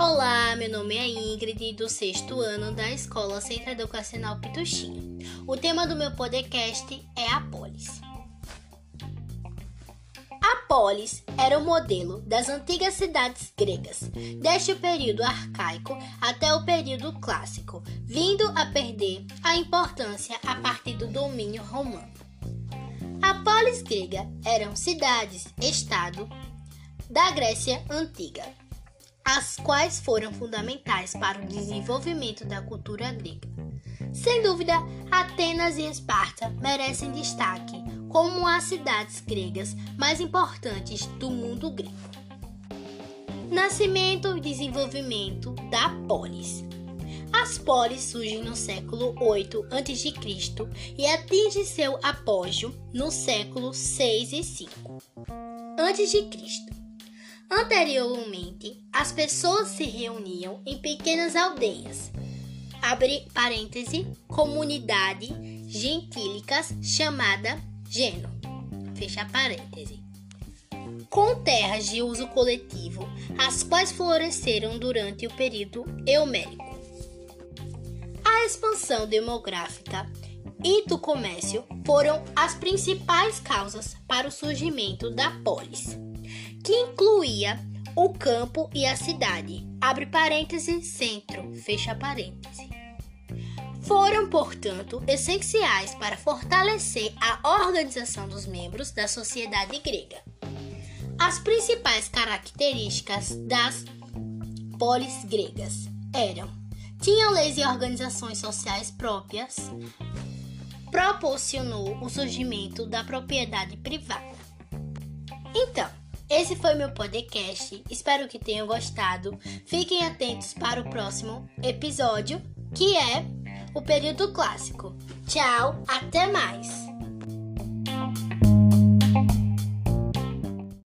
Olá, meu nome é Ingrid, do sexto ano da Escola Centro Educacional Pituxinha. O tema do meu podcast é a polis. A polis era o modelo das antigas cidades gregas, desde o período arcaico até o período clássico, vindo a perder a importância a partir do domínio romano. A polis grega eram cidades-estado da Grécia Antiga as quais foram fundamentais para o desenvolvimento da cultura grega. Sem dúvida, Atenas e Esparta merecem destaque como as cidades gregas mais importantes do mundo grego. Nascimento e desenvolvimento da polis. As polis surgem no século 8 a.C. e atingem seu apogeu no século 6 e 5 a.C. Anteriormente, as pessoas se reuniam em pequenas aldeias, abre parêntese, comunidade gentílicas chamada geno, fecha parêntese, com terras de uso coletivo, as quais floresceram durante o período eumérico. A expansão demográfica e do comércio foram as principais causas para o surgimento da polis que incluía o campo e a cidade. Abre parênteses, centro, fecha parênteses. Foram, portanto, essenciais para fortalecer a organização dos membros da sociedade grega. As principais características das polis gregas eram: tinham leis e organizações sociais próprias, proporcionou o surgimento da propriedade privada. Então, esse foi meu podcast. Espero que tenham gostado. Fiquem atentos para o próximo episódio, que é o período clássico. Tchau, até mais!